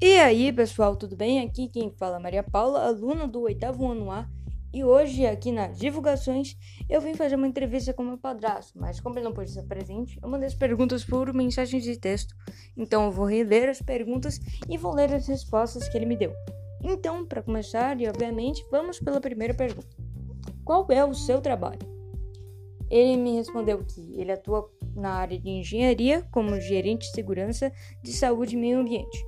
E aí, pessoal, tudo bem? Aqui quem fala é Maria Paula, aluna do oitavo ano A. E hoje, aqui nas divulgações, eu vim fazer uma entrevista com meu padrasto, mas como ele não pôde estar presente, eu mandei as perguntas por mensagem de texto. Então eu vou reler as perguntas e vou ler as respostas que ele me deu. Então, para começar, e obviamente, vamos pela primeira pergunta: Qual é o seu trabalho? Ele me respondeu que ele atua na área de engenharia como gerente de segurança de saúde e meio ambiente.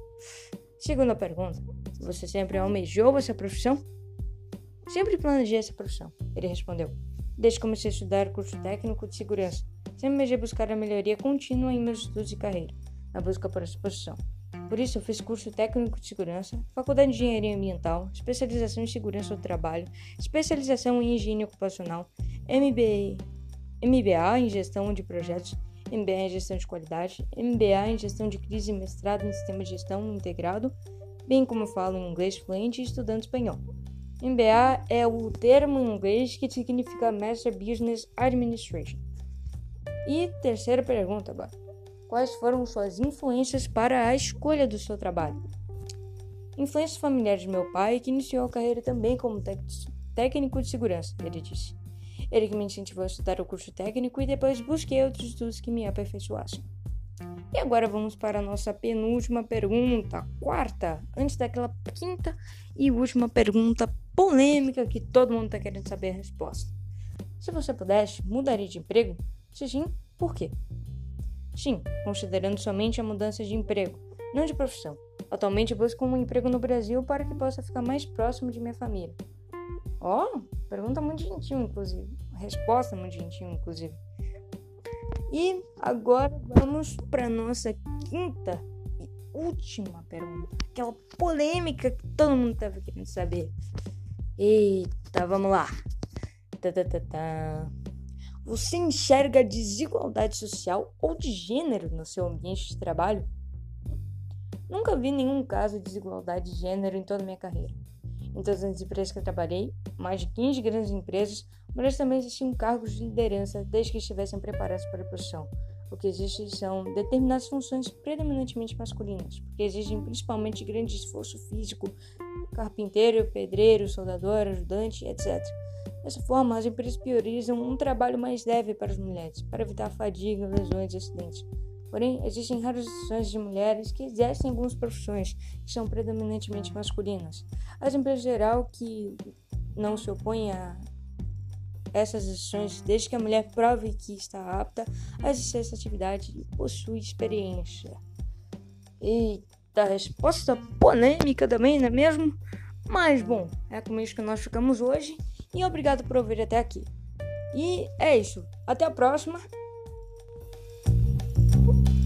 Segunda pergunta: Você sempre almejou essa profissão? Sempre planejei essa profissão, ele respondeu. Desde que comecei a estudar curso técnico de segurança, sempre almejei buscar a melhoria contínua em meus estudos de carreira, na busca por essa posição. Por isso, eu fiz curso técnico de segurança, faculdade de engenharia ambiental, especialização em segurança do trabalho, especialização em higiene ocupacional, MBA, MBA em gestão de projetos, MBA em gestão de qualidade, MBA em gestão de crise e mestrado em sistema de gestão integrado, bem como falo em inglês fluente e estudando espanhol. MBA é o termo em inglês que significa Master Business Administration. E terceira pergunta agora. Quais foram suas influências para a escolha do seu trabalho? Influências familiares de meu pai, que iniciou a carreira também como técnico de segurança, ele disse. Ele que me incentivou a estudar o curso técnico e depois busquei outros estudos que me aperfeiçoassem. E agora vamos para a nossa penúltima pergunta, quarta, antes daquela quinta e última pergunta polêmica que todo mundo está querendo saber a resposta. Se você pudesse, mudaria de emprego? Se sim, por quê? Sim, considerando somente a mudança de emprego, não de profissão. Atualmente busco um emprego no Brasil para que possa ficar mais próximo de minha família. Ó, oh, pergunta muito gentil, inclusive. Resposta muito gentil, inclusive. E agora vamos para nossa quinta e última pergunta. Aquela polêmica que todo mundo estava querendo saber. Eita, vamos lá. Tá, tá, tá, tá. Você enxerga desigualdade social ou de gênero no seu ambiente de trabalho? Nunca vi nenhum caso de desigualdade de gênero em toda a minha carreira. Em todas as empresas que eu trabalhei, mais de 15 grandes empresas, mulheres também existiam cargos de liderança desde que estivessem preparadas para a posição. O que existe são determinadas funções predominantemente masculinas, porque exigem principalmente grande esforço físico, carpinteiro, pedreiro, soldador, ajudante, etc. Dessa forma, as empresas priorizam um trabalho mais leve para as mulheres, para evitar fadiga, lesões e acidentes. Porém, existem raras exceções de mulheres que exercem algumas profissões que são predominantemente masculinas. As empresas em geral que não se opõem a essas exceções desde que a mulher prove que está apta a exercer essa atividade e possui experiência. Eita, resposta polêmica também, não é mesmo? Mas bom, é com isso que nós ficamos hoje e obrigado por ouvir até aqui. E é isso. Até a próxima Thank you.